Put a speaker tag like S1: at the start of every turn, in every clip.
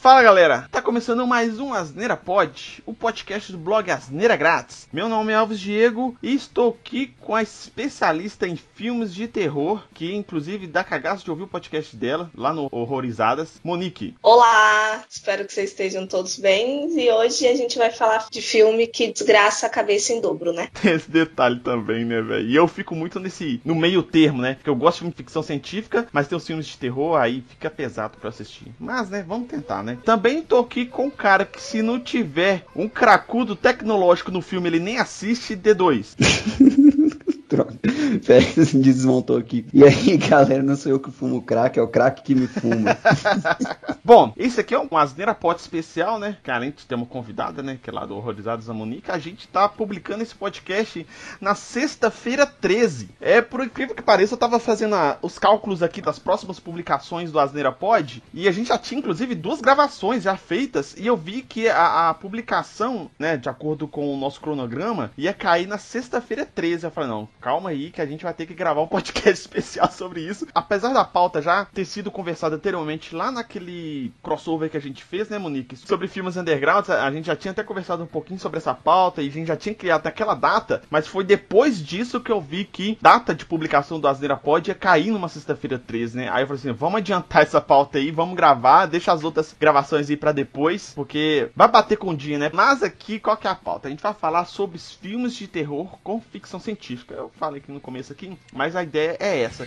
S1: Fala galera, tá começando mais um Asneira Pod, o podcast do blog Asneira Grátis. Meu nome é Alves Diego e estou aqui com a especialista em filmes de terror, que inclusive dá cagaço de ouvir o podcast dela, lá no Horrorizadas, Monique.
S2: Olá, espero que vocês estejam todos bem e hoje a gente vai falar de filme que desgraça a cabeça em dobro, né?
S1: Tem esse detalhe também, né, velho? E eu fico muito nesse, no meio termo, né? Porque eu gosto de ficção científica, mas tem os filmes de terror, aí fica pesado para assistir. Mas, né, vamos tentar, né? Também tô aqui com um cara que se não tiver um cracudo tecnológico no filme, ele nem assiste D2.
S3: Droga. Félix desmontou aqui. E aí, galera, não sou eu que fumo crack, é o crack que me fuma.
S1: Bom, esse aqui é um Asneira Pot especial, né? Que além de ter uma convidada, né? Que é lá do Horrorizados a Monique, a gente tá publicando esse podcast na sexta-feira 13. É, por incrível que pareça, eu tava fazendo a, os cálculos aqui das próximas publicações do Asneira Pod e a gente já tinha, inclusive, duas gravações já feitas e eu vi que a, a publicação, né, de acordo com o nosso cronograma, ia cair na sexta-feira 13. Eu falei, não, calma aí que a gente vai ter que gravar um podcast especial sobre isso. Apesar da pauta já ter sido conversada anteriormente lá naquele crossover que a gente fez, né, Monique? Sobre filmes undergrounds, a gente já tinha até conversado um pouquinho sobre essa pauta e a gente já tinha criado naquela data, mas foi depois disso que eu vi que data de publicação do Asneira Pod ia cair numa sexta-feira 13, né? Aí eu falei assim, vamos adiantar essa pauta aí, vamos gravar, deixa as outras gravações aí para depois, porque vai bater com o dia, né? Mas aqui, qual que é a pauta? A gente vai falar sobre filmes de terror com ficção científica. Eu falei aqui no começo aqui, mas a ideia é essa.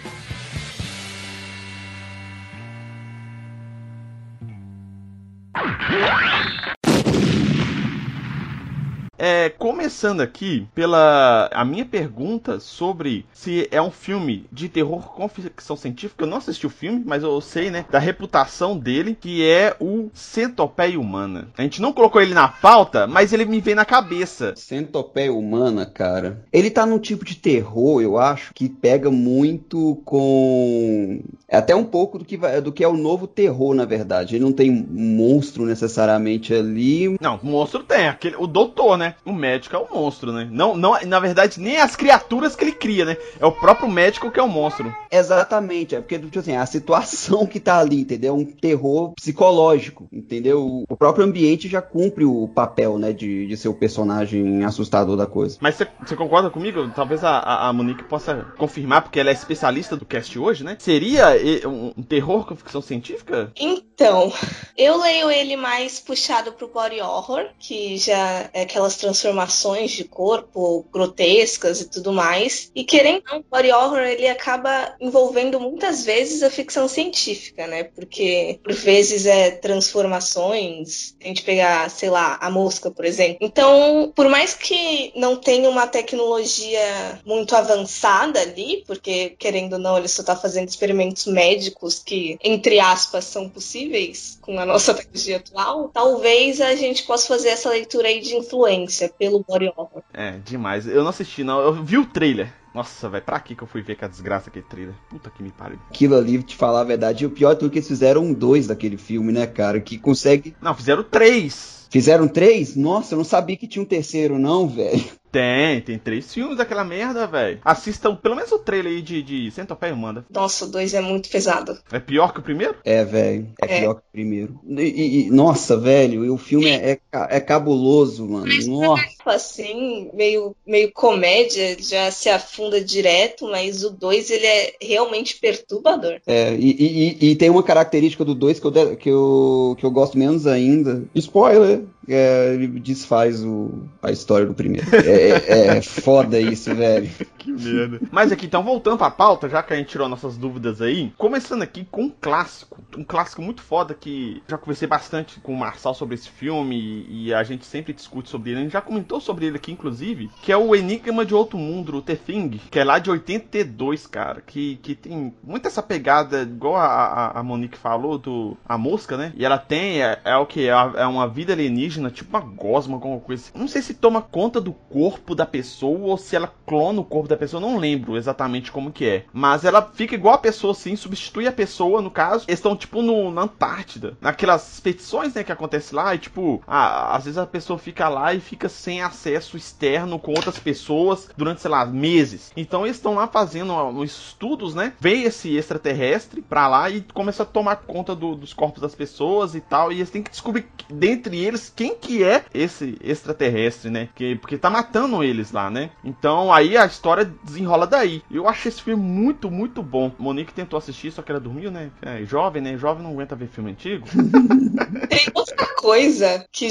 S1: É, começando aqui pela a minha pergunta sobre se é um filme de terror com ficção científica. Eu não assisti o filme, mas eu sei, né, da reputação dele, que é o Centopeia Humana. A gente não colocou ele na pauta, mas ele me veio na cabeça.
S3: Centopeia Humana, cara. Ele tá num tipo de terror, eu acho, que pega muito com é até um pouco do que vai, do que é o novo terror, na verdade. Ele não tem monstro necessariamente ali.
S1: Não, monstro tem, aquele o doutor, né? O médico é o monstro, né? Não, não, na verdade, nem as criaturas que ele cria, né? É o próprio médico que é o monstro.
S3: Exatamente, é porque, tipo assim, a situação que tá ali, entendeu? Um terror psicológico, entendeu? O próprio ambiente já cumpre o papel, né, de, de ser o personagem assustador da coisa.
S1: Mas você concorda comigo? Talvez a, a Monique possa confirmar, porque ela é especialista do cast hoje, né? Seria um, um terror com ficção científica?
S2: Então, eu leio ele mais puxado pro body horror, que já é aquelas transformações de corpo grotescas e tudo mais. E querendo ou não, body horror ele acaba envolvendo muitas vezes a ficção científica, né? Porque por vezes é transformações, a gente pegar, sei lá, a mosca, por exemplo. Então, por mais que não tenha uma tecnologia muito avançada ali, porque querendo ou não, ele só tá fazendo experimentos médicos que, entre aspas, são possíveis com a nossa tecnologia atual, talvez a gente possa fazer essa leitura aí de influência pelo body horror.
S1: É, demais. Eu não assisti, não. Eu vi o trailer. Nossa, velho, pra que que eu fui ver que a desgraça aquele trailer? Puta que me pariu.
S3: Aquilo ali, te falar a verdade, e o pior é tudo que eles fizeram um dois daquele filme, né, cara? Que consegue.
S1: Não, fizeram três.
S3: Fizeram três? Nossa, eu não sabia que tinha um terceiro, não, velho.
S1: Tem, tem três filmes daquela merda, velho. Assistam pelo menos o trailer aí de, de Centopeia Humana.
S2: Nossa, o dois é muito pesado.
S1: É pior que o primeiro?
S3: É, velho. É, é, pior que o primeiro. E, e nossa, velho, o filme é, é, é cabuloso, mano. Nossa.
S2: Assim, meio, meio comédia, já se afunda direto, mas o dois ele é realmente perturbador.
S3: É, e, e, e tem uma característica do dois que eu, que, eu, que eu gosto menos ainda. Spoiler! É, ele desfaz o, a história do primeiro. É, é, é foda isso, velho.
S1: que merda. Mas aqui, então, voltando pra pauta, já que a gente tirou nossas dúvidas aí, começando aqui com um clássico. Um clássico muito foda que já conversei bastante com o Marçal sobre esse filme e a gente sempre discute sobre ele. A gente já comentou sobre ele aqui, inclusive, que é o Enigma de Outro Mundo, o The Thing, que é lá de 82, cara. Que, que tem muito essa pegada, igual a, a, a Monique falou, do A Mosca, né? E ela tem, é, é o que? É, é uma vida alienígena alienígena, tipo uma gosma, alguma coisa assim. Não sei se toma conta do corpo da pessoa ou se ela clona o corpo da pessoa, não lembro exatamente como que é. Mas ela fica igual a pessoa, assim, substitui a pessoa, no caso. Eles estão, tipo, no, na Antártida. Naquelas expedições, né, que acontece lá, e tipo, a, às vezes a pessoa fica lá e fica sem acesso externo com outras pessoas durante, sei lá, meses. Então eles estão lá fazendo estudos, né? Vem esse extraterrestre pra lá e começa a tomar conta do, dos corpos das pessoas e tal. E eles têm que descobrir dentre eles quem que é esse extraterrestre, né? Que, porque tá matando eles lá, né? Então aí a história desenrola daí. Eu achei esse filme muito, muito bom. Monique tentou assistir, só que ela dormiu, né? É jovem, né? Jovem não aguenta ver filme antigo.
S2: Tem outra coisa que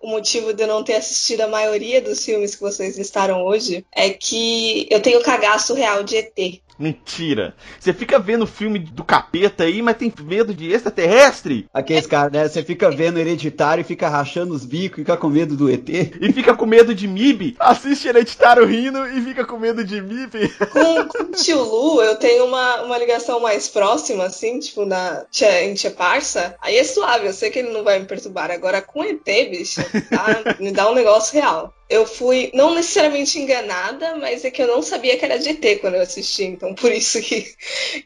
S2: o motivo de eu não ter assistido a maioria dos filmes que vocês listaram hoje é que eu tenho cagaço real de ET.
S1: Mentira. Você fica vendo filme do capeta aí, mas tem medo de extraterrestre?
S3: Aqueles caras, né? Você fica vendo hereditário e fica rachando os bicos e fica com medo do ET.
S1: E fica com medo de MIB. Assiste hereditário rindo e fica com medo de MIB.
S2: Com, com o tio Lu, eu tenho uma, uma ligação mais próxima, assim, tipo, na, em Tia Parça. Aí é suave, eu sei que ele não vai me perturbar. Agora com ET, bicho, tá? me dá um negócio real eu fui não necessariamente enganada, mas é que eu não sabia que era de ET quando eu assisti, então por isso que,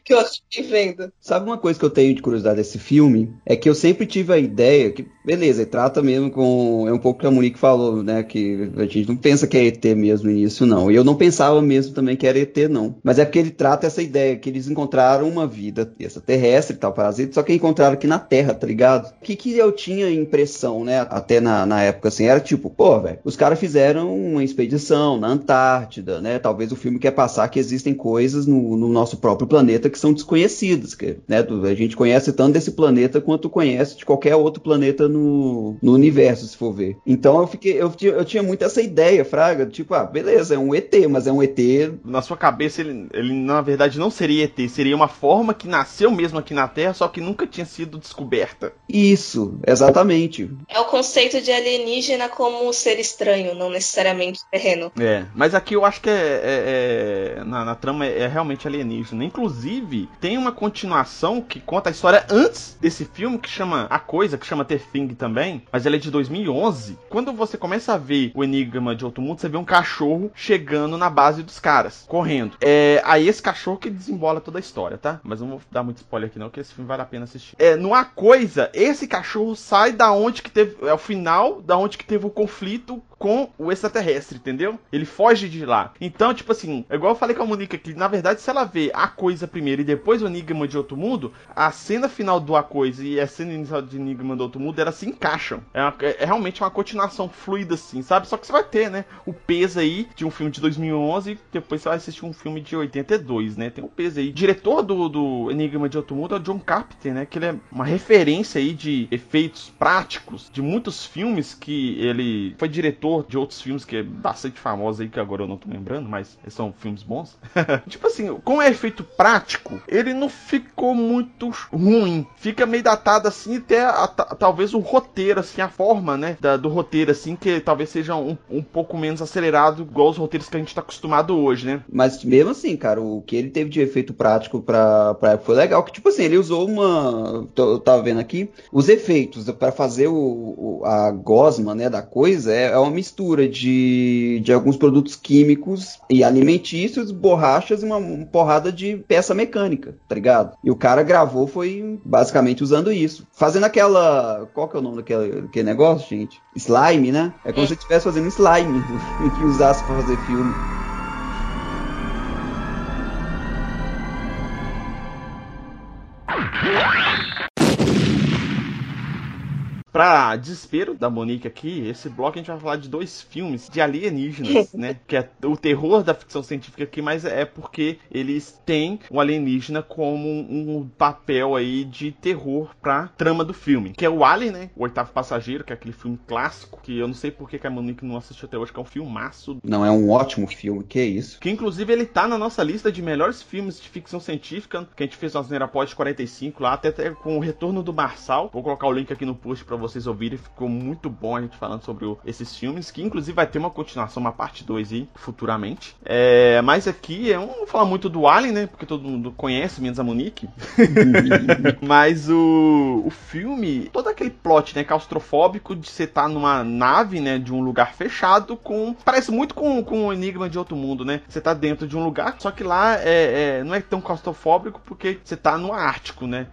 S2: que eu acabei vendo.
S3: Sabe uma coisa que eu tenho de curiosidade desse filme? É que eu sempre tive a ideia que, beleza, trata mesmo com. É um pouco que a Monique falou, né? Que a gente não pensa que é ET mesmo início, não. E eu não pensava mesmo também que era ET, não. Mas é porque ele trata essa ideia que eles encontraram uma vida extraterrestre e tal, parasita, só que encontraram aqui na Terra, tá ligado? O que, que eu tinha impressão, né? Até na, na época assim, era tipo, pô, velho, os caras fizeram uma expedição na Antártida, né? Talvez o filme quer passar que existem coisas no, no nosso próprio planeta que são desconhecidas, que, né? A gente conhece tanto desse planeta quanto conhece de qualquer outro planeta no, no universo, se for ver. Então eu fiquei, eu, eu tinha muito essa ideia, Fraga, tipo, ah, beleza, é um ET, mas é um ET.
S1: Na sua cabeça, ele, ele na verdade não seria ET, seria uma forma que nasceu mesmo aqui na Terra, só que nunca tinha sido descoberta.
S3: Isso, exatamente.
S2: É o conceito de alienígena como um ser estranho, não necessariamente terreno.
S1: É, mas aqui eu acho que é, é, é na, na, trama é, é, realmente alienígena. Inclusive, tem uma continuação que conta a história antes desse filme, que chama A Coisa, que chama The Thing também, mas ela é de 2011. Quando você começa a ver o Enigma de Outro Mundo, você vê um cachorro chegando na base dos caras, correndo. É, aí esse cachorro que desembola toda a história, tá? Mas não vou dar muito spoiler aqui não, que esse filme vale a pena assistir. É, no A Coisa, esse cachorro sai da onde que teve, é o final da onde que teve o conflito com o extraterrestre, entendeu? Ele foge de lá. Então, tipo assim, é igual eu falei com a Monica que na verdade, se ela vê a coisa primeiro e depois o Enigma de Outro Mundo, a cena final do A Coisa e a cena inicial de Enigma do Outro Mundo, elas se encaixam. É, uma, é, é realmente uma continuação fluida, assim, sabe? Só que você vai ter, né? O peso aí de um filme de 2011 e depois você vai assistir um filme de 82, né? Tem um peso aí. O diretor do, do Enigma de Outro Mundo é o John Carpenter, né? Que ele é uma referência aí de efeitos práticos de muitos filmes que ele foi diretor de outros filmes que é bastante famosos aí, que agora eu não tô lembrando, mas são filmes bons. tipo assim, com é efeito prático, ele não ficou muito ruim. Fica meio datado assim, até a, talvez o roteiro, assim, a forma, né, da, do roteiro, assim, que talvez seja um, um pouco menos acelerado, igual os roteiros que a gente tá acostumado hoje, né?
S3: Mas mesmo assim, cara, o que ele teve de efeito prático pra, pra foi legal, que tipo assim, ele usou uma. Eu tava vendo aqui, os efeitos para fazer o, o, a gosma, né, da coisa é, é uma mistura de, de alguns produtos químicos e alimentícios, borrachas e uma, uma porrada de peça mecânica, tá ligado? E o cara gravou foi basicamente usando isso. Fazendo aquela. Qual que é o nome daquele, daquele negócio, gente? Slime, né? É como é. se estivesse fazendo slime que usasse para fazer filme.
S1: Pra desespero da Monique aqui, esse bloco a gente vai falar de dois filmes de alienígenas, né? Que é o terror da ficção científica aqui, mas é porque eles têm o alienígena como um papel aí de terror pra trama do filme. Que é o Alien, né? O Oitavo Passageiro, que é aquele filme clássico, que eu não sei por que a Monique não assistiu até hoje, que é um filmaço.
S3: Não, é um ótimo filme, que é isso.
S1: Que inclusive ele tá na nossa lista de melhores filmes de ficção científica, que a gente fez no Asneira Pod 45 lá, até, até com o retorno do Marçal. Vou colocar o link aqui no post pra vocês ouvirem, ficou muito bom a gente falando sobre o, esses filmes, que inclusive vai ter uma continuação, uma parte 2 aí, futuramente. É, mas aqui, eu não vou falar muito do Alien, né? Porque todo mundo conhece, menos a Monique. mas o, o filme, todo aquele plot, né, claustrofóbico de você estar tá numa nave, né, de um lugar fechado com... Parece muito com, com o Enigma de Outro Mundo, né? Você tá dentro de um lugar, só que lá é, é não é tão claustrofóbico porque você tá no Ártico, né?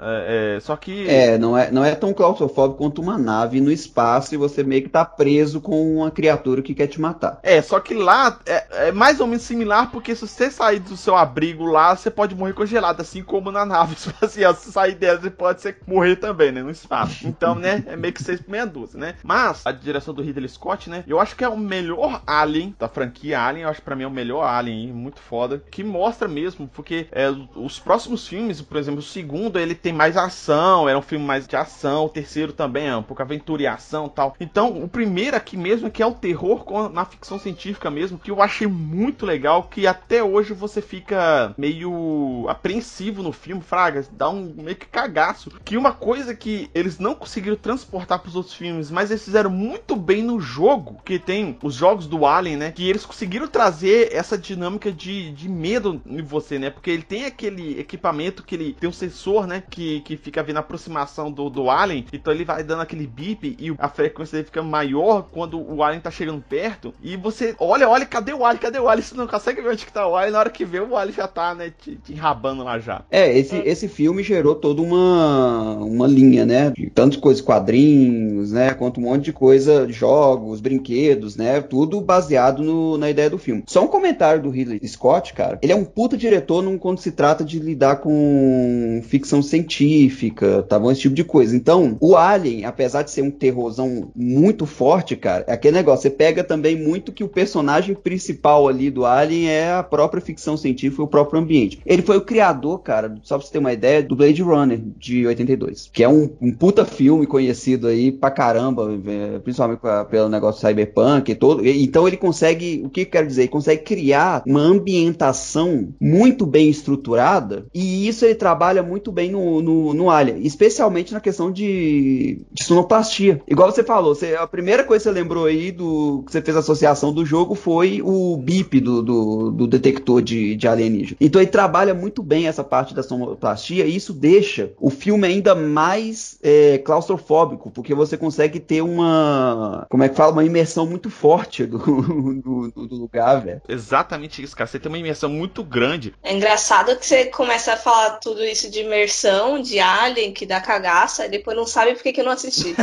S1: É, é, só que...
S3: É, não é, não é tão claustrofóbico quanto uma nave no espaço e você meio que tá preso com uma criatura que quer te matar.
S1: É, só que lá é, é mais ou menos similar porque se você sair do seu abrigo lá, você pode morrer congelado, assim como na nave espacial. Se sair dela, você pode ser, morrer também, né? No espaço. Então, né? É meio que seis por meia dúzia, né? Mas a direção do Ridley Scott, né? Eu acho que é o melhor Alien da franquia Alien. Eu acho que pra mim é o melhor Alien, muito foda. Que mostra mesmo, porque é, os próximos filmes, por exemplo, o segundo, ele tem mais ação, era um filme mais de ação. O terceiro também é um pouco aventura e ação tal. Então, o primeiro aqui mesmo, que é o terror na ficção científica mesmo, que eu achei muito legal, que até hoje você fica meio apreensivo no filme, Fraga, dá um meio que cagaço. Que uma coisa que eles não conseguiram transportar para os outros filmes, mas eles fizeram muito bem no jogo, que tem os jogos do Alien, né? Que eles conseguiram trazer essa dinâmica de, de medo em você, né? Porque ele tem aquele equipamento que ele tem um sensor, né? Que, que fica vendo a aproximação do, do Alien, então ele vai dando aquele bip e a frequência dele fica maior quando o Alien tá chegando perto. E você olha, olha, cadê o Alien? Cadê o Alien? Você não consegue ver onde que tá o Alien. Na hora que vê, o Alien já tá, né? Te, te enrabando lá já.
S3: É, esse, esse filme gerou toda uma, uma linha, né? De tanto coisas, quadrinhos, né? Quanto um monte de coisa, jogos, brinquedos, né? Tudo baseado no, na ideia do filme. Só um comentário do Ridley Scott, cara. Ele é um puta diretor num, quando se trata de lidar com ficção científica, tá bom? Esse tipo de coisa. Então, o Alien, apesar de ser um terrorzão muito forte, cara, é aquele negócio. Você pega também muito que o personagem principal ali do Alien é a própria ficção científica, o próprio ambiente. Ele foi o criador, cara, só pra você ter uma ideia, do Blade Runner de 82, que é um, um puta filme conhecido aí pra caramba, é, principalmente pelo negócio cyberpunk e todo. Então ele consegue, o que eu quero dizer? Ele consegue criar uma ambientação muito bem estruturada e isso ele trabalha muito bem no, no, no Alien, especialmente na questão de, de sonoplastia. Igual você falou, você, a primeira coisa que você lembrou aí do que você fez a associação do jogo foi o bip do, do, do detector de, de alienígena. Então ele trabalha muito bem essa parte da sonoplastia e isso deixa o filme ainda mais é, claustrofóbico, porque você consegue ter uma, como é que fala, uma imersão muito forte do, do, do lugar, velho.
S1: Exatamente isso, cara. Você tem uma imersão muito grande.
S2: É engraçado que você começa a falar tudo isso de imersão, de alien, que dá cagaça, e depois não sabe por que, eu não assisti.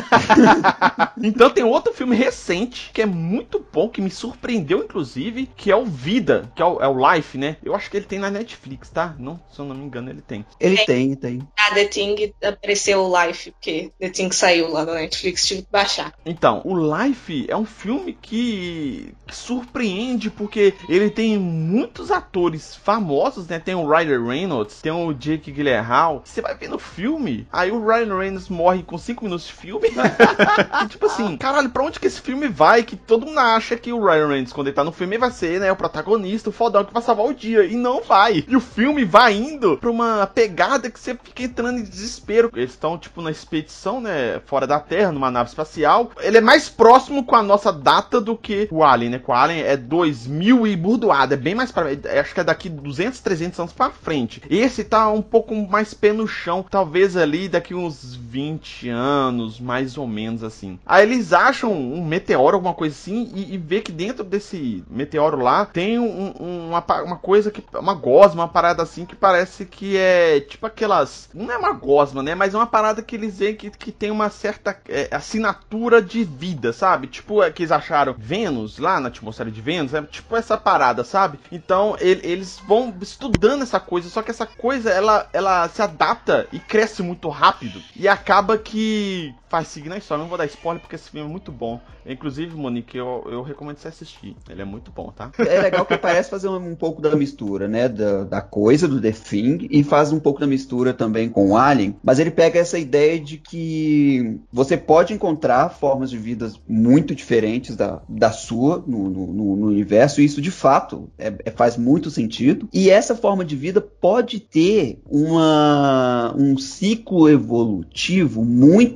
S1: então tem outro filme recente que é muito bom, que me surpreendeu, inclusive, que é o Vida, que é o, é o Life, né? Eu acho que ele tem na Netflix, tá? Não, se eu não me engano, ele tem.
S3: Ele tem, tem. tem.
S2: Ah, The Thing apareceu o Life, porque The Thing saiu lá da Netflix, tive que baixar.
S1: Então, o Life é um filme que, que surpreende, porque ele tem muitos atores famosos, né? Tem o Ryder Reynolds, tem o Jake Gyllenhaal. Você vai ver no filme, aí o Ryan Reynolds morre com 5 minutos de filme. e, tipo assim, caralho, pra onde que esse filme vai? Que todo mundo acha que o Ryan Reynolds, quando ele tá no filme, vai ser, né, o protagonista, o fodão que vai salvar o dia. E não vai. E o filme vai indo pra uma pegada que você fica entrando em desespero. Eles estão, tipo, na expedição, né, fora da Terra, numa nave espacial. Ele é mais próximo com a nossa data do que o Alien, né? Com o Alien é 2000 e burdoado. É bem mais pra... Acho que é daqui 200, 300 anos pra frente. Esse tá um pouco mais pé no chão. Talvez ali daqui uns 20 anos, mais ou menos assim. Aí eles acham um meteoro, alguma coisa assim, e, e vê que dentro desse meteoro lá tem um, um, uma, uma coisa que. Uma gosma, uma parada assim que parece que é tipo aquelas. Não é uma gosma, né? Mas é uma parada que eles veem que, que tem uma certa é, assinatura de vida, sabe? Tipo, é que eles acharam Vênus lá na atmosfera de Vênus, é tipo essa parada, sabe? Então ele, eles vão estudando essa coisa, só que essa coisa ela, ela se adapta e cresce muito rápido e acaba que faz seguir na história. Não vou dar spoiler porque esse filme é muito bom. Inclusive, Monique, eu, eu recomendo você assistir. Ele é muito bom, tá?
S3: É legal que parece fazer um, um pouco da mistura, né? Da, da coisa do The Thing e faz um pouco da mistura também com o Alien, mas ele pega essa ideia de que você pode encontrar formas de vida muito diferentes da, da sua no, no, no universo, e isso de fato é, é, faz muito sentido. E essa forma de vida pode ter uma, um ciclo evolutivo muito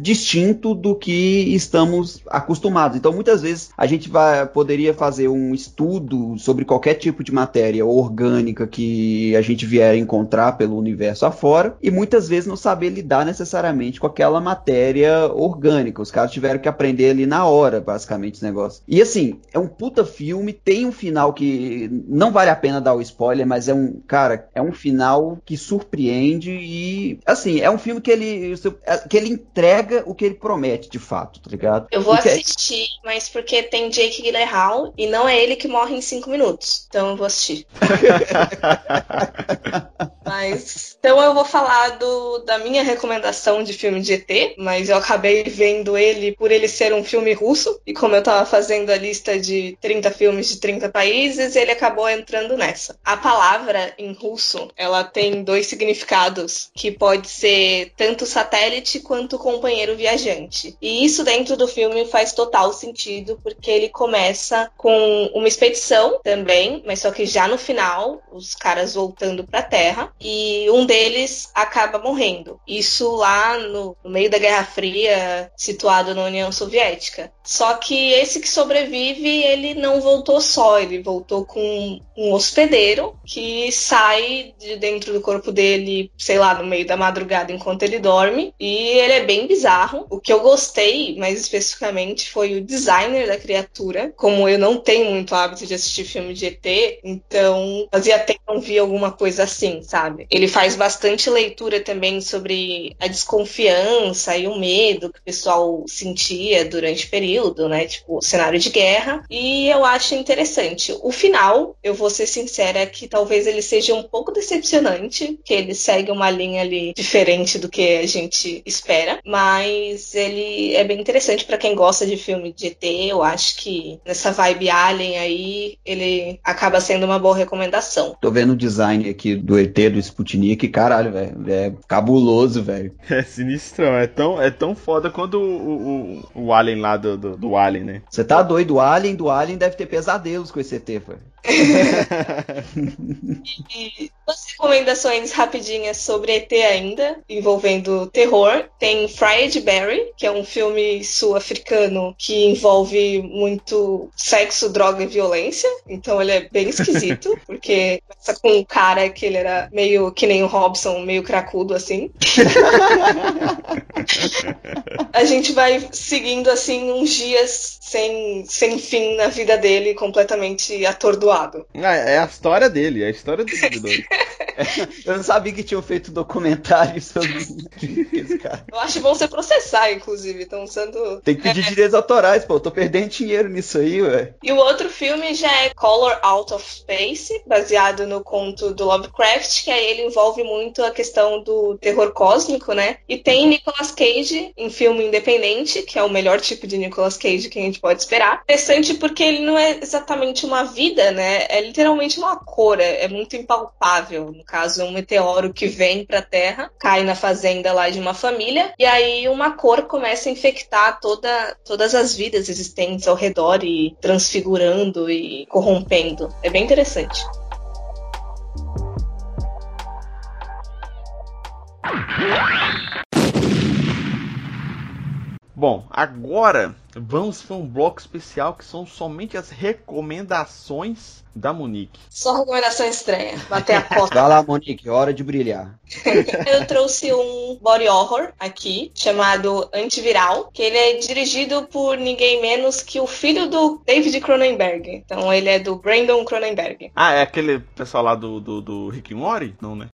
S3: distinto do que estamos acostumados. Então, muitas vezes a gente vai, poderia fazer um estudo sobre qualquer tipo de matéria orgânica que a gente vier encontrar pelo universo afora e muitas vezes não saber lidar necessariamente com aquela matéria orgânica. Os caras tiveram que aprender ali na hora, basicamente, esse negócio. E assim, é um puta filme, tem um final que não vale a pena dar o spoiler, mas é um, cara, é um final que surpreende e assim, é um filme que ele que ele entrega o que ele promete, de fato, tá ligado?
S2: Eu vou
S3: Porque...
S2: assistir, mas porque tem Jake Gyllenhaal e não é ele que morre em cinco minutos. Então eu vou assistir. mas então eu vou falar do, da minha recomendação de filme de ET, mas eu acabei vendo ele por ele ser um filme russo e como eu tava fazendo a lista de 30 filmes de 30 países, ele acabou entrando nessa. A palavra em russo, ela tem dois significados, que pode ser tanto satélite quanto companheiro viajante. E isso dentro do filme faz total sentido, porque ele começa com uma expedição também, mas só que já no final, os caras voltando para a Terra, e um deles acaba morrendo. Isso lá no, meio da Guerra Fria, situado na União Soviética. Só que esse que sobrevive, ele não voltou só, ele voltou com um hospedeiro que sai de dentro do corpo dele, sei lá, no meio da madrugada enquanto ele dorme. E ele é bem bizarro. O que eu gostei, mais especificamente, foi o designer da criatura. Como eu não tenho muito hábito de assistir filme de ET, então fazia tempo não vi alguma coisa assim, sabe? Ele faz bastante leitura também sobre a desconfiança e o medo que o pessoal sentia durante o período período, né? Tipo, cenário de guerra. E eu acho interessante. O final, eu vou ser sincera, que talvez ele seja um pouco decepcionante, que ele segue uma linha ali diferente do que a gente espera. Mas ele é bem interessante para quem gosta de filme de ET. Eu acho que nessa vibe Alien aí, ele acaba sendo uma boa recomendação.
S3: Tô vendo o design aqui do ET, do Sputnik, caralho, velho. É cabuloso, velho.
S1: É sinistrão, é tão, é tão foda quando o, o, o Alien lá do, do do, do Alien, né?
S3: Você tá doido? O Alien do Alien deve ter pesadelos com esse ET, foi.
S2: E duas recomendações rapidinhas sobre ET ainda, envolvendo terror. Tem Fried Berry, que é um filme sul-africano que envolve muito sexo, droga e violência. Então ele é bem esquisito, porque começa com um cara que ele era meio que nem o Robson, meio cracudo assim. A gente vai seguindo assim uns dias sem, sem fim na vida dele, completamente atordoado.
S1: É, é a história dele, é a história do doido.
S3: Eu não sabia que tinham feito documentário sobre
S2: esse cara. Eu acho bom você processar, inclusive. Estão usando.
S3: Tem que pedir é. direitos autorais, pô. Eu tô perdendo dinheiro nisso aí, ué.
S2: E o outro filme já é Color Out of Space, baseado no conto do Lovecraft, que aí ele envolve muito a questão do terror cósmico, né? E tem Nicolas Cage em filme independente, que é o melhor tipo de Nicolas Cage que a gente pode esperar. Interessante porque ele não é exatamente uma vida, né? É literalmente uma cor, é, é muito impalpável. No caso, é um meteoro que vem para a Terra, cai na fazenda lá de uma família, e aí uma cor começa a infectar toda, todas as vidas existentes ao redor e transfigurando e corrompendo. É bem interessante.
S1: Bom, agora vamos para um bloco especial que são somente as recomendações da Monique.
S2: Só recomendação estranha, bater a cota.
S3: Vai lá, Monique, hora de brilhar.
S2: Eu trouxe um body horror aqui, chamado Antiviral, que ele é dirigido por ninguém menos que o filho do David Cronenberg. Então ele é do Brandon Cronenberg.
S1: Ah, é aquele pessoal lá do, do, do Rick Mori? Não, né?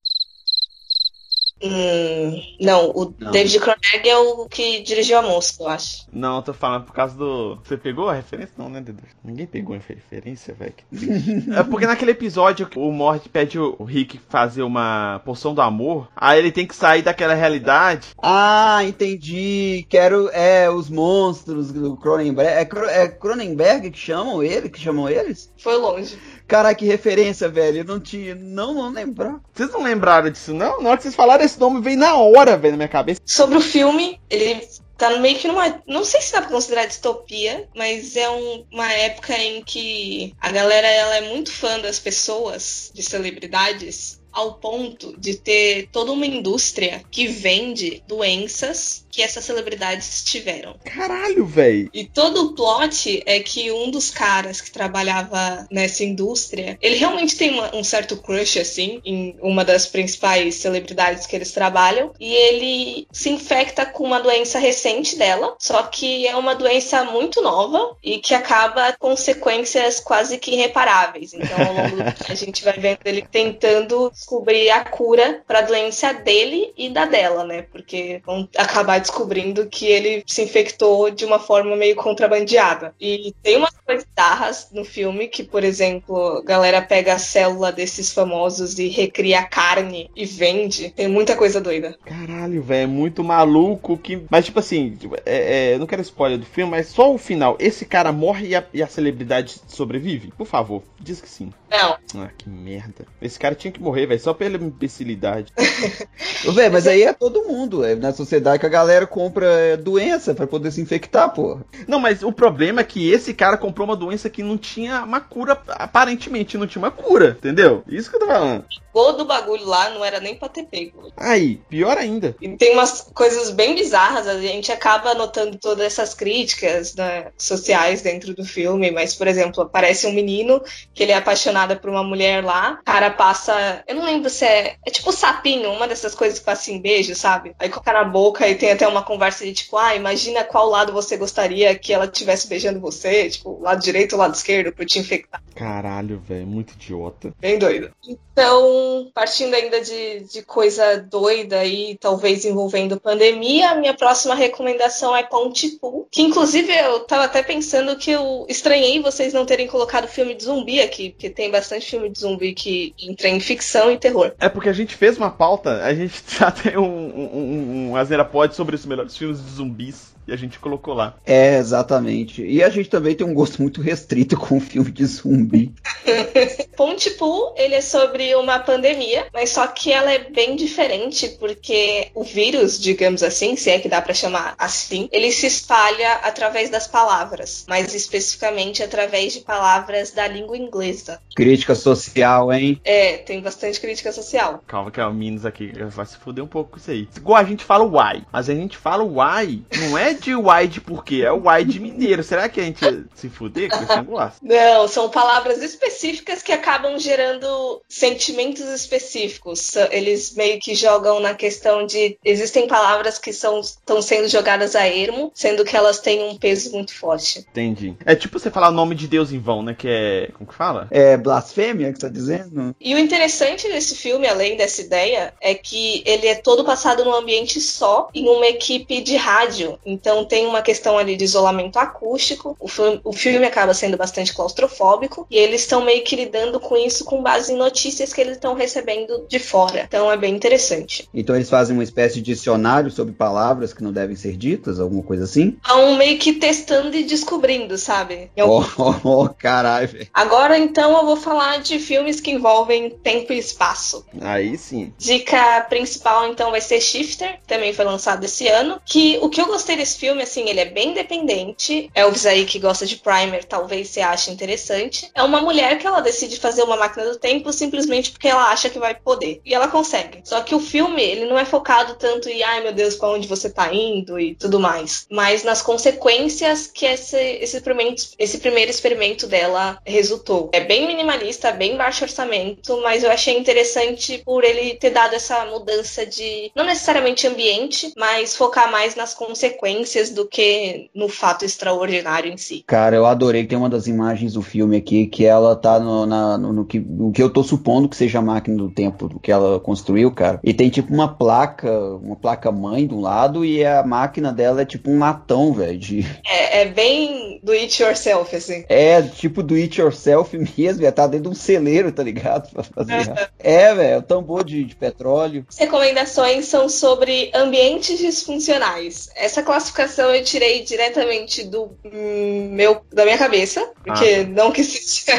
S2: Hum, não, o não. David Cronenberg é o que dirigiu a mosca, eu acho.
S1: Não, eu tô falando por causa do. Você pegou a referência? Não, né, Dedo? Ninguém pegou a referência, velho. é porque naquele episódio o Mort pede o Rick fazer uma poção do amor, aí ele tem que sair daquela realidade.
S3: Ah, entendi. Quero. É, os monstros do Cronenberg. É, é Cronenberg que chamam ele? Que chamam eles?
S2: Foi longe.
S3: Caraca, que referência, velho. Eu não tinha. Não, não lembrar.
S1: Vocês não lembraram disso, não? Na hora que vocês falaram esse nome, veio na hora, velho, na minha cabeça.
S2: Sobre o filme, ele tá meio que numa. Não sei se dá pra considerar distopia, mas é um- uma época em que a galera ela é muito fã das pessoas, de celebridades, ao ponto de ter toda uma indústria que vende doenças que essas celebridades tiveram.
S1: Caralho, velho.
S2: E todo o plot é que um dos caras que trabalhava nessa indústria, ele realmente tem uma- um certo crush, assim, em uma das principais celebridades que eles trabalham, e ele se infecta com uma doença recente dela, só que é uma doença muito nova e que acaba com consequências quase que irreparáveis. Então, ao longo do que a gente vai vendo ele tentando descobrir a cura para a doença dele e da dela, né? Porque vão acabar descobrindo que ele se infectou de uma forma meio contrabandeada. E tem umas coisas bizarras no filme que, por exemplo, a galera pega a célula desses famosos e recria a carne e vende. Tem muita coisa doida.
S1: Caralho, velho, é muito maluco que. Mas, tipo assim, é, é, não quero spoiler do filme, mas só o final. Esse cara morre e a, e a celebridade sobrevive? Por favor, diz que sim.
S2: Não,
S1: Ah, que merda. Esse cara tinha que morrer, velho, só pela imbecilidade.
S3: Velho, mas aí é todo mundo. É na sociedade que a galera compra é, doença pra poder se infectar, porra.
S1: Não, mas o problema é que esse cara comprou uma doença que não tinha uma cura, aparentemente não tinha uma cura, entendeu? Isso que eu tô falando.
S2: O do bagulho lá não era nem pra ter pego.
S1: Aí, pior ainda.
S2: E tem umas coisas bem bizarras, a gente acaba notando todas essas críticas né, sociais dentro do filme, mas, por exemplo, aparece um menino que ele é apaixonado por uma mulher lá, o cara passa, eu não lembro se é, é tipo sapinho, uma dessas coisas que passa em beijo, sabe? Aí coloca na boca e tem até uma conversa de tipo, ah, imagina qual lado você gostaria que ela estivesse beijando você, tipo, lado direito ou lado esquerdo, pra te infectar.
S1: Caralho, velho, muito idiota.
S2: Bem doido. Então, partindo ainda de, de coisa doida aí, talvez envolvendo pandemia, a minha próxima recomendação é Pontypool, que inclusive eu tava até pensando que eu estranhei vocês não terem colocado filme de zumbi aqui, porque tem bastante filme de zumbi que entra em ficção e terror.
S1: É porque a gente fez uma pauta, a gente já tem um, um, um, um sobre os melhores filmes de zumbis. E a gente colocou lá.
S3: É, exatamente. E a gente também tem um gosto muito restrito com filme de zumbi.
S2: Pontypool, ele é sobre uma pandemia, mas só que ela é bem diferente porque o vírus, digamos assim, se é que dá pra chamar assim, ele se espalha através das palavras, mais especificamente através de palavras da língua inglesa.
S3: Crítica social, hein?
S2: É, tem bastante crítica social.
S1: Calma que a Minos aqui vai se fuder um pouco com isso aí. Igual a gente fala why, mas a gente fala why, não é de why de porquê, é why de mineiro. Será que a gente ia se fuder com esse negócio?
S2: Não, são palavras específicas que acabam gerando sentimentos específicos. Eles meio que jogam na questão de existem palavras que são estão sendo jogadas a ermo, sendo que elas têm um peso muito forte.
S1: Entendi. É tipo você falar o nome de Deus em vão, né? Que é. Como que fala?
S3: É blasfêmia que você tá dizendo?
S2: E o interessante desse filme, além dessa ideia, é que ele é todo passado num ambiente só, em uma equipe de rádio. Então tem uma questão ali de isolamento acústico. O filme, o filme acaba sendo bastante claustrofóbico. E eles estão meio que lidando com isso com base em notícias que eles estão recebendo de fora. Então é bem interessante.
S3: Então eles fazem uma espécie de dicionário sobre palavras que não devem ser ditas, alguma coisa assim?
S2: Estão meio que testando e descobrindo, sabe? Algum
S3: Oh, oh, oh, caralho.
S2: Agora então eu vou falar de filmes que envolvem tempo e espaço.
S1: Aí sim.
S2: Dica principal então vai ser Shifter, também foi lançado esse ano. Que o que eu gostei desse filme, assim, ele é bem independente. Elvis aí que gosta de Primer, talvez você ache interessante. É uma mulher que ela decide fazer uma máquina do tempo simplesmente porque ela acha que vai poder. E ela consegue. Só que o filme, ele não é focado tanto em, ai meu Deus, pra onde você tá indo e tudo mais. Mas nas consequências que esse, esse, primeiro, esse primeiro experimento dela resultou. É bem minimalista, bem baixo orçamento, mas eu achei interessante por ele ter dado essa mudança de, não necessariamente ambiente, mas focar mais nas consequências do que no fato extraordinário em si.
S3: Cara, eu adorei que tem uma das imagens do filme aqui que ela tá no, na- no, no que, no que eu tô supondo que seja a máquina do tempo do que ela construiu, cara. E tem tipo uma placa, uma placa mãe de um lado e a máquina dela é tipo um latão, velho. de-
S2: É, é bem do it yourself, assim.
S3: É tipo do it yourself mesmo, é tá dentro de um celeiro, tá ligado? Pra fazer. é, velho, é tambor de, de petróleo.
S2: As recomendações são sobre ambientes disfuncionais. Essa classificação eu tirei diretamente do meu da minha cabeça, porque ah. não que seja.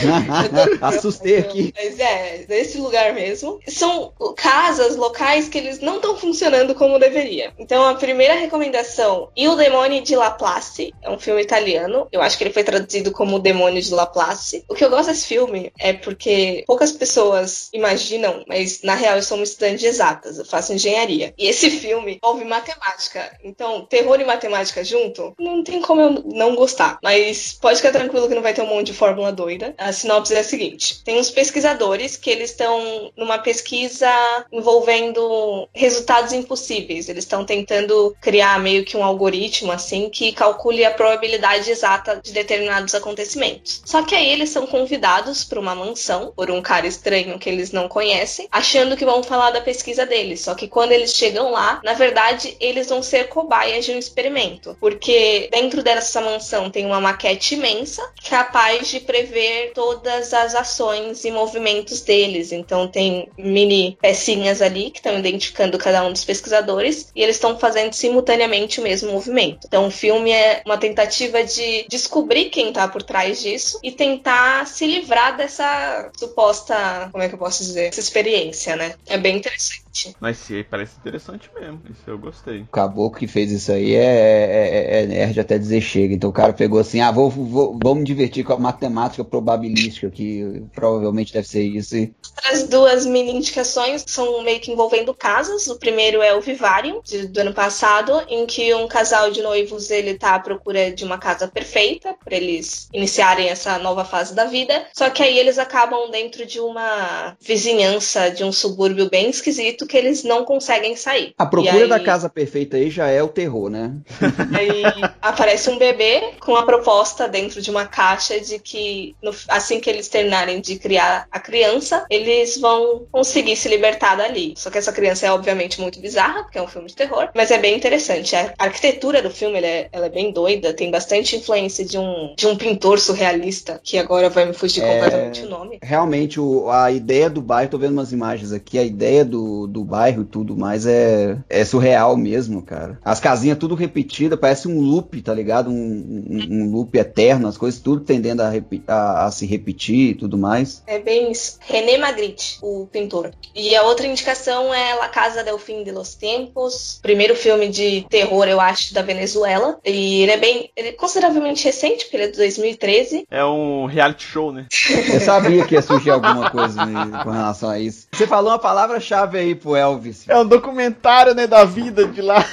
S3: Assustei aqui.
S2: Mas é, desse lugar mesmo. São casas, locais que eles não estão funcionando como deveria. Então a primeira recomendação, Il Demone de Laplace, é um filme italiano. Eu acho que ele foi traduzido como O Demônio de Laplace. O que eu gosto desse filme é porque poucas pessoas imaginam, mas na real eu sou uma estudante de exatas, eu faço engenharia. E esse filme envolve matemática. Então, terror e matemática junto, não tem como eu não gostar. Mas pode ficar tranquilo que não vai ter um monte de fórmula doida. A sinopse é a seguinte: tem uns pesquisadores que eles estão numa pesquisa envolvendo resultados impossíveis. Eles estão tentando criar meio que um algoritmo assim que calcule a probabilidade exata de determinados acontecimentos. Só que aí eles são convidados para uma mansão por um cara estranho que eles não conhecem, achando que vão falar da pesquisa deles. Só que quando eles chegam lá, na verdade, eles vão ser cobaias de um experimento, porque dentro dessa mansão tem uma maquete imensa capaz de prever todas as ações e movimentos deles. Então tem mini pecinhas ali que estão identificando cada um dos pesquisadores e eles estão fazendo simultaneamente o mesmo movimento. Então o filme é uma tentativa de descobrir quem está por trás disso e tentar se livrar dessa suposta, como é que eu posso dizer, essa experiência, né? É bem interessante.
S1: Mas se parece interessante mesmo. Isso eu gostei. O
S3: caboclo que fez isso aí é, é, é, nerd até dizer chega. Então o cara pegou assim: ah, vou, vou, vou me divertir com a matemática probabilística, que provavelmente deve ser isso. E...
S2: As duas mini indicações são meio que envolvendo casas. O primeiro é o Vivarium, de, do ano passado, em que um casal de noivos ele tá à procura de uma casa perfeita para eles iniciarem essa nova fase da vida. Só que aí eles acabam dentro de uma vizinhança de um subúrbio bem esquisito que eles não conseguem sair.
S3: A procura aí... da casa perfeita aí já é o terror, né?
S2: Aí aparece um bebê com a proposta dentro de uma caixa de que no, assim que eles terminarem de criar a criança, eles vão conseguir se libertar dali. Só que essa criança é obviamente muito bizarra, porque é um filme de terror, mas é bem interessante. A arquitetura do filme é, ela é bem doida, tem bastante influência de um, de um pintor surrealista, que agora vai me fugir é... completamente o nome.
S3: Realmente, o, a ideia do bairro, tô vendo umas imagens aqui, a ideia do, do bairro e tudo mais é, é surreal mesmo, cara. As casinhas tudo repetidas, parece um loop, tá ligado? Um, um, um loop eterno, as coisas tudo tendendo a, a, a, se repetir e tudo mais.
S2: É bem isso. René Magritte, o pintor. E a outra indicação é La Casa del Fim de los Tempos, primeiro filme de terror, eu acho, da Venezuela. E ele é bem, ele é consideravelmente recente, porque ele é de 2013.
S1: É um reality show, né?
S3: Eu sabia que ia surgir alguma coisa né, com relação a isso. Você falou uma palavra-chave aí, pro Elvis.
S1: É um documentário, né, da vida de lá.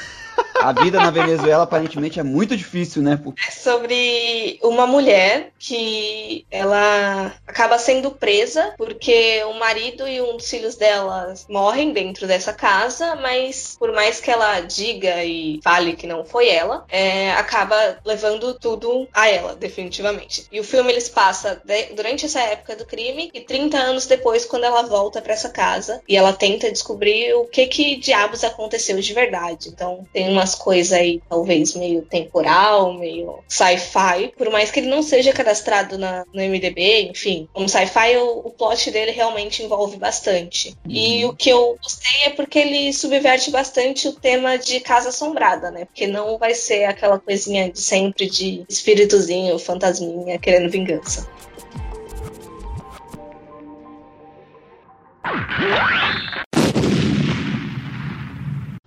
S3: A vida na Venezuela aparentemente é muito difícil, né?
S2: É sobre uma mulher que ela acaba sendo presa porque o marido e um dos filhos dela morrem dentro dessa casa, mas por mais que ela diga e fale que não foi ela, é, acaba levando tudo a ela, definitivamente. E o filme eles passa de, durante essa época do crime e 30 anos depois quando ela volta para essa casa e ela tenta descobrir o que que diabos aconteceu de verdade. Então tem umas coisas aí, talvez meio temporal, meio sci-fi, por mais que ele não seja cadastrado na, no MDB, enfim, como sci-fi, o, o, plot dele realmente envolve bastante. Uhum. E o que eu gostei é porque ele subverte bastante o tema de casa assombrada, né? Porque não vai ser aquela coisinha de sempre de espíritozinho, fantasminha querendo vingança.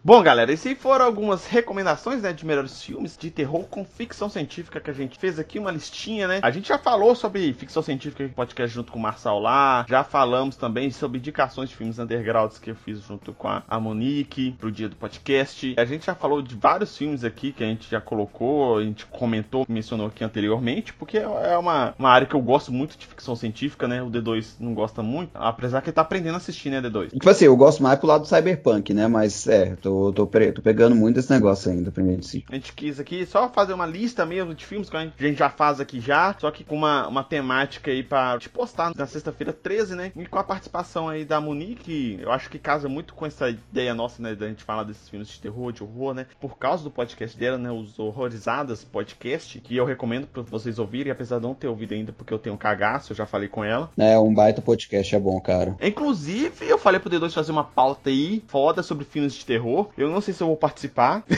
S1: Bom, galera, essas foram algumas recomendações, né, de melhores filmes de terror com ficção científica que a gente fez aqui, uma listinha, né? A gente já falou sobre ficção científica no podcast junto com o Marçal lá, já falamos também sobre indicações de filmes undergrounds que eu fiz junto com a, a Monique pro dia do podcast. A gente já falou de vários filmes aqui que a gente já colocou, a gente comentou, mencionou aqui anteriormente, porque é uma, uma área que eu gosto muito de ficção científica, né? O D2 não gosta muito, apesar que ele tá aprendendo a assistir, né, D2?
S3: Tipo assim, eu gosto mais pro lado do cyberpunk, né? Mas é, tô tô, tô, tô pegando muito esse negócio ainda pra mim
S1: A gente quis aqui só fazer uma lista mesmo de filmes que a gente já faz aqui já, só que com uma, uma temática aí pra te postar na sexta-feira 13, né? E com a participação aí da Monique, eu acho que casa muito com essa ideia nossa, né? Da gente falar desses filmes de terror, de horror, né? Por causa do podcast dela, né? Os Horrorizadas Podcast, que eu recomendo pra vocês ouvirem, apesar de não ter ouvido ainda, porque eu tenho um cagaço, eu já falei com ela.
S3: É, um baita podcast é bom, cara.
S1: Inclusive, eu falei pro D2 fazer uma pauta aí foda sobre filmes de terror Eu não sei se eu vou participar.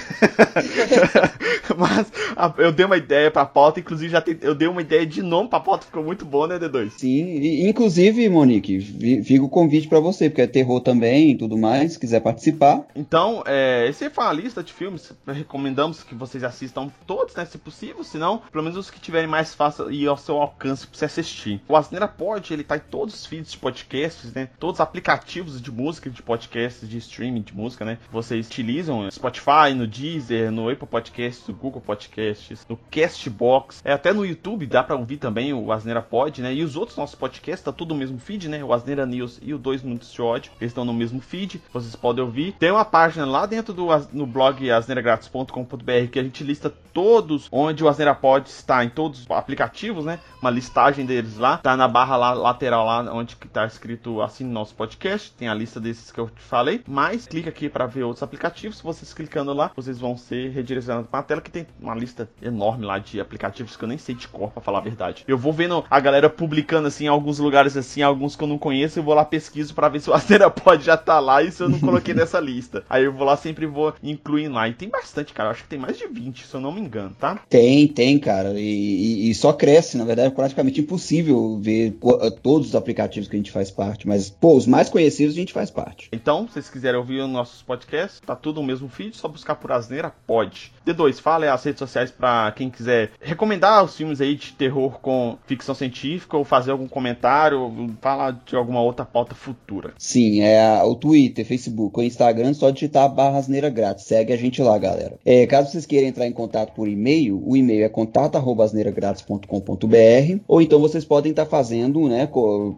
S1: Mas a, eu dei uma ideia pra pauta, inclusive já eu dei uma ideia de nome pra pauta, ficou muito bom, né, D2?
S3: Sim, e, inclusive, Monique, fica o convite para você, porque é terror também e tudo mais, se quiser participar.
S1: Então, é, esse foi uma lista de filmes, recomendamos que vocês assistam todos, né, se possível, se não, pelo menos os que tiverem mais fácil e ao seu alcance pra você assistir. O Asneira Pod, ele tá em todos os feeds de podcasts, né, todos os aplicativos de música, de podcasts, de streaming de música, né, vocês utilizam? No Spotify, no Deezer, no Apple Podcasts, no Google Podcasts, no Castbox, é, até no YouTube dá para ouvir também o Asneira Pod, né, e os outros nossos podcasts, tá tudo no mesmo feed, né, o Asneira News e o 2 Minutos de Ódio, eles estão no mesmo feed, vocês podem ouvir. Tem uma página lá dentro do no blog asneiragratis.com.br que a gente lista todos onde o Asneira Pod está, em todos os aplicativos, né, uma listagem deles lá, tá na barra lá, lateral lá, onde que tá escrito assim no nosso podcast, tem a lista desses que eu te falei, mas clica aqui para ver outros aplicativos, vocês clicando lá, vocês vão ser redirecionados para a tela que tem uma lista enorme lá de aplicativos que eu nem sei de cor, para falar a verdade. Eu vou vendo a galera publicando assim em alguns lugares assim, alguns que eu não conheço, eu vou lá pesquiso para ver se o Asneira pode já tá lá e se eu não coloquei nessa lista. Aí eu vou lá sempre vou incluindo lá. E tem bastante, cara. Eu acho que tem mais de 20, se eu não me engano, tá?
S3: Tem, tem, cara. E, e, e só cresce, na verdade, é praticamente impossível ver todos os aplicativos que a gente faz parte. Mas, pô, os mais conhecidos a gente faz parte.
S1: Então, se vocês quiserem ouvir os nossos podcasts, tá tudo no mesmo feed, só buscar por Asneira, pode. D2, fala as redes sociais para quem quiser recomendar os filmes aí de terror com ficção científica ou fazer algum comentário, falar de alguma outra pauta futura.
S3: Sim, é o Twitter, Facebook, o Instagram, só digitar barra asneira grátis. Segue a gente lá, galera. É, caso vocês queiram entrar em contato por e-mail, o e-mail é contato@asneiragratis.com.br ou então vocês podem estar tá fazendo, né,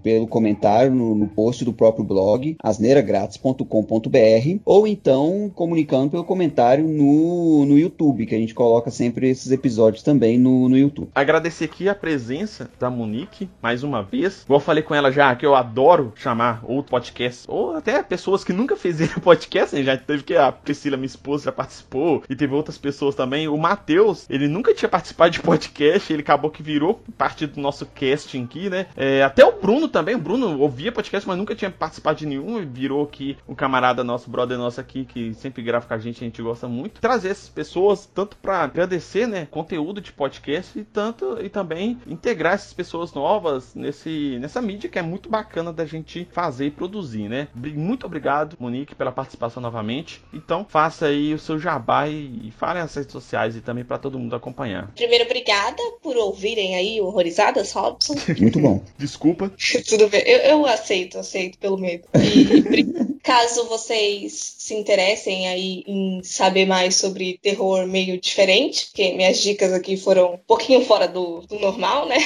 S3: pelo comentário no, no post do próprio blog, asneiragratis.com.br ou então comunicando pelo comentário no, no YouTube, que a gente coloca sempre esses episódios também no, no YouTube.
S1: Agradecer aqui a presença da Monique, mais uma vez. Igual falei com ela já, que eu adoro chamar outro podcast, ou até pessoas que nunca fizeram podcast, né? Já teve que a Priscila, minha esposa, já participou, e teve outras pessoas também. O Matheus, ele nunca tinha participado de podcast, ele acabou que virou parte do nosso casting aqui, né? É, até o Bruno também, o Bruno ouvia podcast, mas nunca tinha participado de nenhum, virou aqui um camarada nosso, brother nosso aqui, que sempre grava com a gente, a gente gosta muito. Trazer essas pessoas, tanto para agradecer, né, conteúdo de podcast, e tanto, e também integrar essas pessoas novas nesse, nessa mídia que é muito bacana da gente fazer e produzir, né? Muito obrigado, Monique, pela participação novamente. Então, faça aí o seu jabá e, e fale nas redes sociais e também para todo mundo acompanhar.
S2: Primeiro, obrigada por ouvirem aí Horrorizadas, Robson.
S3: Muito bom.
S1: Desculpa.
S2: Tudo bem, eu, eu, aceito, aceito pelo medo. E caso vocês se interessem aí em saber mais sobre terror meio diferente, porque minhas dicas aqui foram um pouquinho fora do, do normal, né?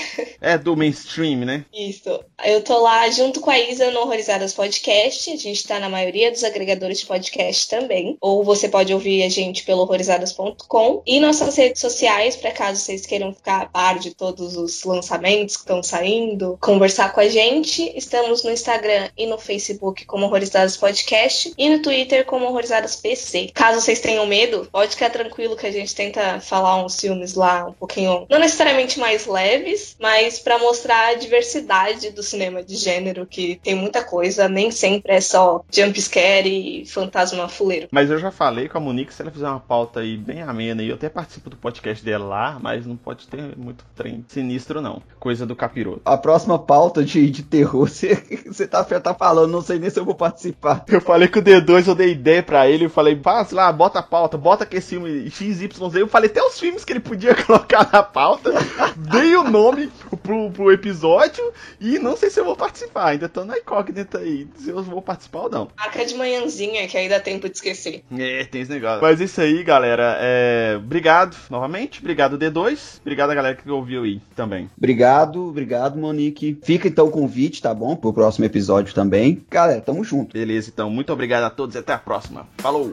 S1: É, do mainstream, né?
S2: Isso. Eu tô lá junto com a Isa no Horrorizadas Podcast. A gente tá na maioria dos agregadores de podcast também. Ou você pode ouvir a gente pelo horrorizadas.com. E nossas redes sociais, para caso vocês queiram ficar a par de todos os lançamentos que estão saindo, conversar com a gente. Estamos no Instagram e no Facebook como Horrorizadas Podcast. E no Twitter como Horrorizadas PC. Caso vocês tenham medo, pode ficar tranquilo que a gente tenta falar uns filmes lá um pouquinho, não necessariamente mais leves, mas para mostrar a diversidade do cinema de gênero, que tem muita coisa, nem sempre é só jumpscare e fantasma fuleiro.
S1: Mas eu já falei com a Monique, se ela fizer uma pauta aí bem amena, e eu até participo do podcast dela lá, mas não pode ter muito trem sinistro, não. Coisa do capiroto.
S3: A próxima pauta de, de terror, você tá, tá falando, não sei nem se eu vou participar.
S1: Eu falei que o D2 eu dei ideia pra ele, eu falei, faz lá, bota a pauta, bota aquele filme XYZ. Eu falei até os filmes que ele podia colocar na pauta, dei o nome pro, pro episódio e não sei se eu vou participar. Ainda tô na incógnita aí, se eu vou participar ou não.
S2: Marca de manhãzinha, que aí dá tempo de esquecer.
S1: É, tem esse negócio. Mas isso aí, galera. É... Obrigado novamente. Obrigado, D2. Obrigado a galera que ouviu aí também.
S3: Obrigado, obrigado, Monique. Fica então o convite, tá bom? Pro próximo episódio também. Galera, tamo junto.
S1: Beleza, então. Muito obrigado a todos e até a próxima. Falou!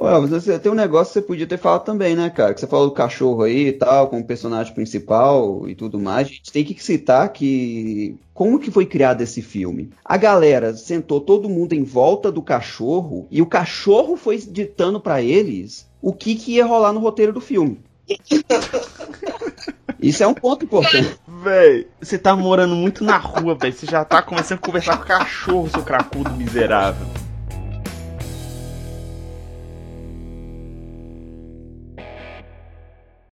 S3: Ué, você tem um negócio que você podia ter falado também, né, cara? Que você falou do cachorro aí e tal, como personagem principal e tudo mais. A gente tem que citar que. Como que foi criado esse filme? A galera sentou todo mundo em volta do cachorro e o cachorro foi ditando para eles o que, que ia rolar no roteiro do filme. Isso é um ponto importante.
S1: Véi, você tá morando muito na rua, velho. Você já tá começando a conversar com o cachorro, seu cracudo miserável.